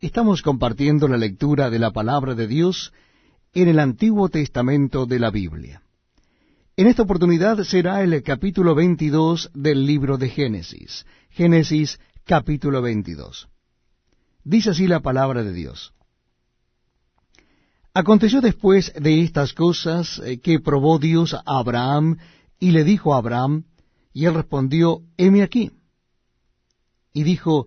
Estamos compartiendo la lectura de la palabra de Dios en el Antiguo Testamento de la Biblia. En esta oportunidad será el capítulo 22 del libro de Génesis. Génesis capítulo 22. Dice así la palabra de Dios. Aconteció después de estas cosas eh, que probó Dios a Abraham y le dijo a Abraham, y él respondió, heme aquí. Y dijo,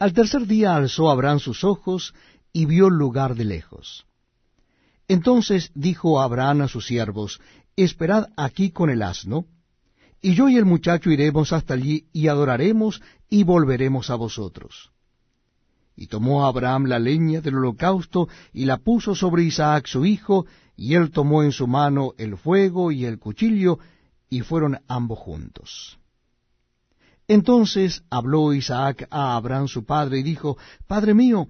Al tercer día alzó Abraham sus ojos y vio el lugar de lejos. Entonces dijo Abraham a sus siervos, Esperad aquí con el asno, y yo y el muchacho iremos hasta allí y adoraremos y volveremos a vosotros. Y tomó Abraham la leña del holocausto y la puso sobre Isaac su hijo, y él tomó en su mano el fuego y el cuchillo, y fueron ambos juntos. Entonces habló Isaac a Abraham su padre y dijo, Padre mío.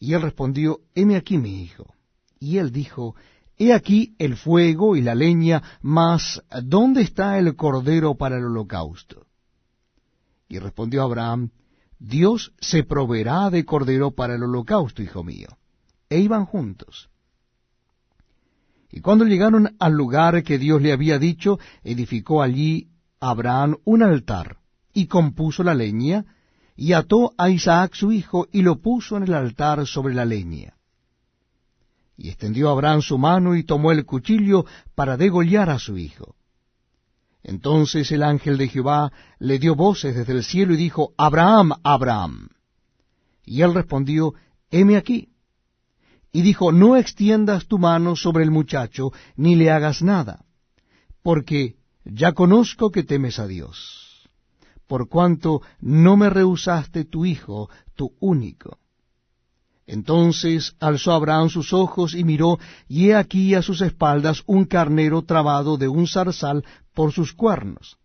Y él respondió, Heme aquí mi hijo. Y él dijo, He aquí el fuego y la leña, mas ¿dónde está el cordero para el holocausto? Y respondió Abraham, Dios se proveerá de cordero para el holocausto, hijo mío. E iban juntos. Y cuando llegaron al lugar que Dios le había dicho, edificó allí Abraham un altar y compuso la leña, y ató a Isaac su hijo, y lo puso en el altar sobre la leña. Y extendió Abraham su mano y tomó el cuchillo para degollar a su hijo. Entonces el ángel de Jehová le dio voces desde el cielo y dijo, Abraham, Abraham. Y él respondió, heme aquí. Y dijo, no extiendas tu mano sobre el muchacho, ni le hagas nada, porque ya conozco que temes a Dios por cuanto no me rehusaste tu hijo, tu único. Entonces alzó Abraham sus ojos y miró, y he aquí a sus espaldas un carnero trabado de un zarzal por sus cuernos.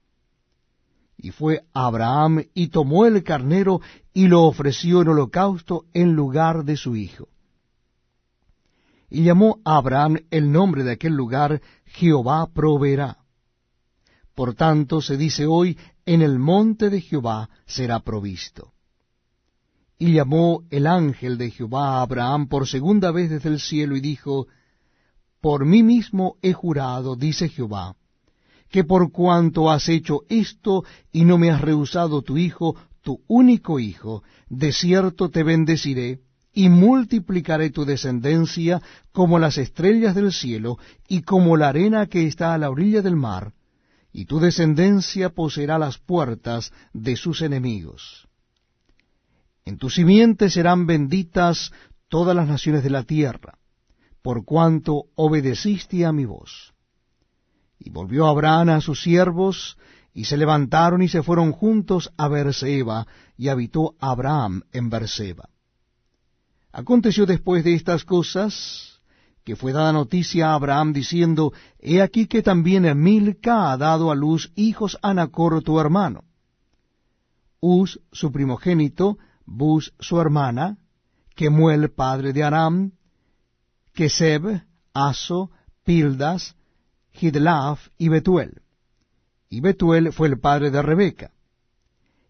Y fue Abraham y tomó el carnero y lo ofreció en holocausto en lugar de su hijo. Y llamó a Abraham el nombre de aquel lugar Jehová proveerá. Por tanto se dice hoy, en el monte de Jehová será provisto. Y llamó el ángel de Jehová a Abraham por segunda vez desde el cielo y dijo, Por mí mismo he jurado, dice Jehová, que por cuanto has hecho esto y no me has rehusado tu hijo, tu único hijo, de cierto te bendeciré, y multiplicaré tu descendencia como las estrellas del cielo y como la arena que está a la orilla del mar, y tu descendencia poseerá las puertas de sus enemigos. En tu simiente serán benditas todas las naciones de la tierra, por cuanto obedeciste a mi voz. Y volvió Abraham a sus siervos, y se levantaron y se fueron juntos a Berseba, y habitó Abraham en Berseba. Aconteció después de estas cosas, que fue dada noticia a Abraham diciendo, He aquí que también Milca ha dado a luz hijos a Nacor tu hermano. Uz su primogénito, Bus su hermana, Kemuel padre de Aram, Keseb, Aso, Pildas, Hidlaf y Betuel. Y Betuel fue el padre de Rebeca.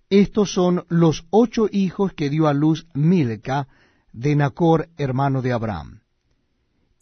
Estos son los ocho hijos que dio a luz Milca de Nacor, hermano de Abraham.